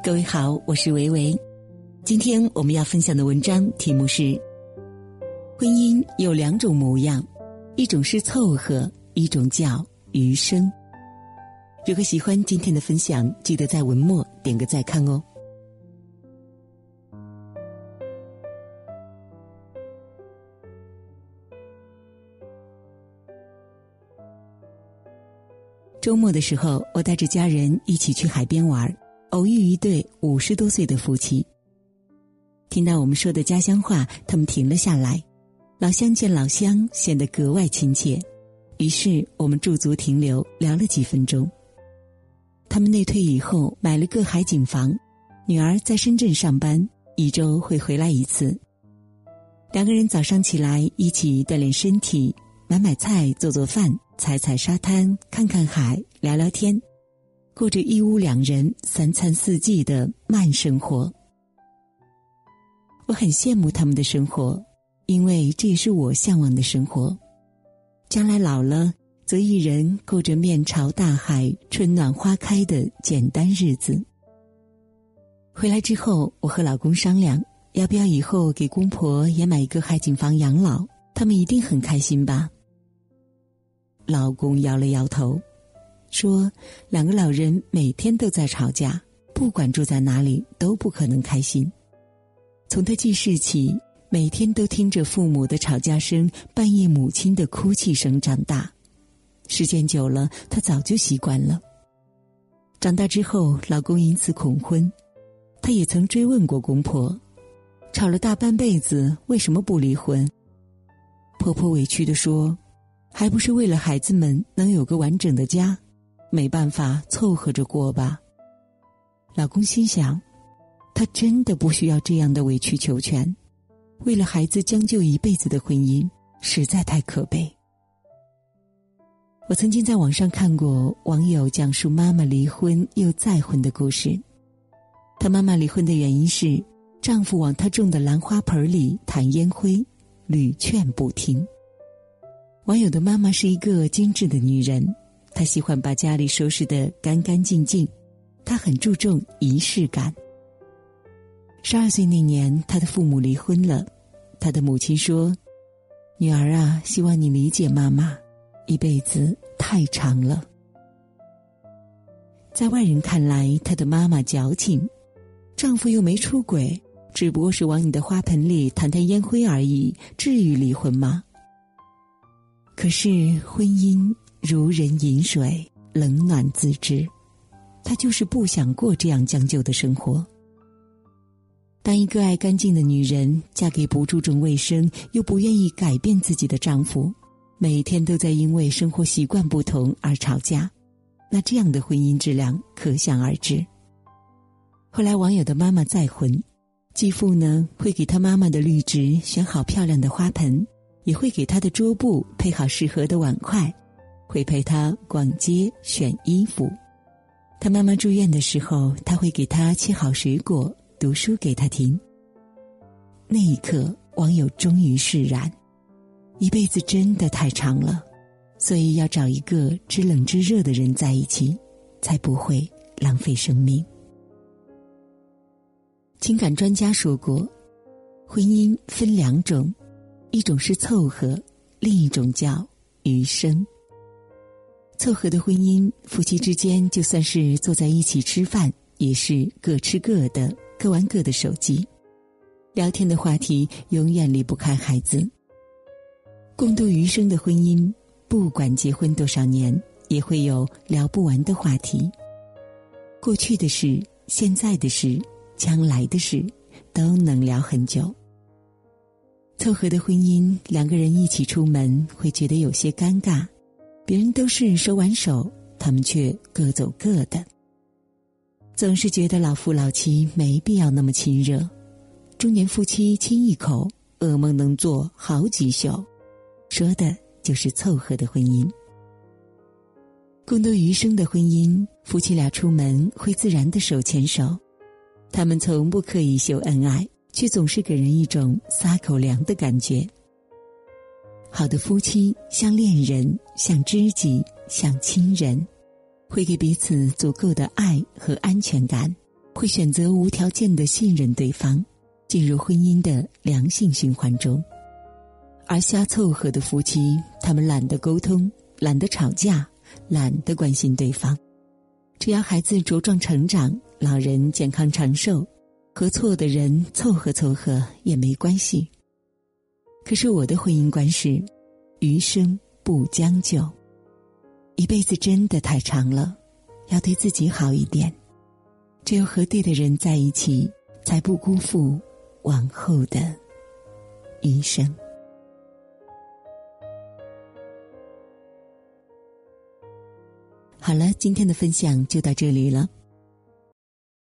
各位好，我是维维。今天我们要分享的文章题目是：婚姻有两种模样，一种是凑合，一种叫余生。如果喜欢今天的分享，记得在文末点个再看哦。周末的时候，我带着家人一起去海边玩儿，偶遇一对五十多岁的夫妻。听到我们说的家乡话，他们停了下来。老乡见老乡，显得格外亲切。于是我们驻足停留，聊了几分钟。他们内退以后买了个海景房，女儿在深圳上班，一周会回来一次。两个人早上起来一起锻炼身体，买买菜，做做饭，踩踩沙滩，看看海，聊聊天，过着一屋两人、三餐四季的慢生活。我很羡慕他们的生活，因为这也是我向往的生活。将来老了，则一人过着面朝大海、春暖花开的简单日子。回来之后，我和老公商量，要不要以后给公婆也买一个海景房养老？他们一定很开心吧？老公摇了摇头，说：“两个老人每天都在吵架，不管住在哪里都不可能开心。”从他记事起，每天都听着父母的吵架声，半夜母亲的哭泣声长大。时间久了，他早就习惯了。长大之后，老公因此恐婚，他也曾追问过公婆：“吵了大半辈子，为什么不离婚？”婆婆委屈的说：“还不是为了孩子们能有个完整的家，没办法凑合着过吧。”老公心想。他真的不需要这样的委曲求全，为了孩子将就一辈子的婚姻实在太可悲。我曾经在网上看过网友讲述妈妈离婚又再婚的故事，她妈妈离婚的原因是丈夫往她种的兰花盆里弹烟灰，屡劝不听。网友的妈妈是一个精致的女人，她喜欢把家里收拾得干干净净，她很注重仪式感。十二岁那年，他的父母离婚了。他的母亲说：“女儿啊，希望你理解妈妈，一辈子太长了。”在外人看来，他的妈妈矫情，丈夫又没出轨，只不过是往你的花盆里弹弹烟灰而已，至于离婚吗？可是婚姻如人饮水，冷暖自知。他就是不想过这样将就的生活。当一个爱干净的女人嫁给不注重卫生又不愿意改变自己的丈夫，每天都在因为生活习惯不同而吵架，那这样的婚姻质量可想而知。后来网友的妈妈再婚，继父呢会给他妈妈的绿植选好漂亮的花盆，也会给他的桌布配好适合的碗筷，会陪他逛街选衣服。他妈妈住院的时候，他会给他切好水果。读书给他听。那一刻，网友终于释然。一辈子真的太长了，所以要找一个知冷知热的人在一起，才不会浪费生命。情感专家说过，婚姻分两种，一种是凑合，另一种叫余生。凑合的婚姻，夫妻之间就算是坐在一起吃饭，也是各吃各的。各玩各的手机，聊天的话题永远离不开孩子。共度余生的婚姻，不管结婚多少年，也会有聊不完的话题。过去的事、现在的事、将来的事，都能聊很久。凑合的婚姻，两个人一起出门会觉得有些尴尬，别人都是手挽手，他们却各走各的。总是觉得老夫老妻没必要那么亲热，中年夫妻亲一口，噩梦能做好几宿，说的就是凑合的婚姻。共度余生的婚姻，夫妻俩出门会自然的手牵手，他们从不刻意秀恩爱，却总是给人一种撒口粮的感觉。好的夫妻像恋人，像知己，像亲人。会给彼此足够的爱和安全感，会选择无条件的信任对方，进入婚姻的良性循环中。而瞎凑合的夫妻，他们懒得沟通，懒得吵架，懒得关心对方。只要孩子茁壮成长，老人健康长寿，和错的人凑合凑合也没关系。可是我的婚姻观是：余生不将就。一辈子真的太长了，要对自己好一点。只有和对的人在一起，才不辜负往后的余生。好了，今天的分享就到这里了。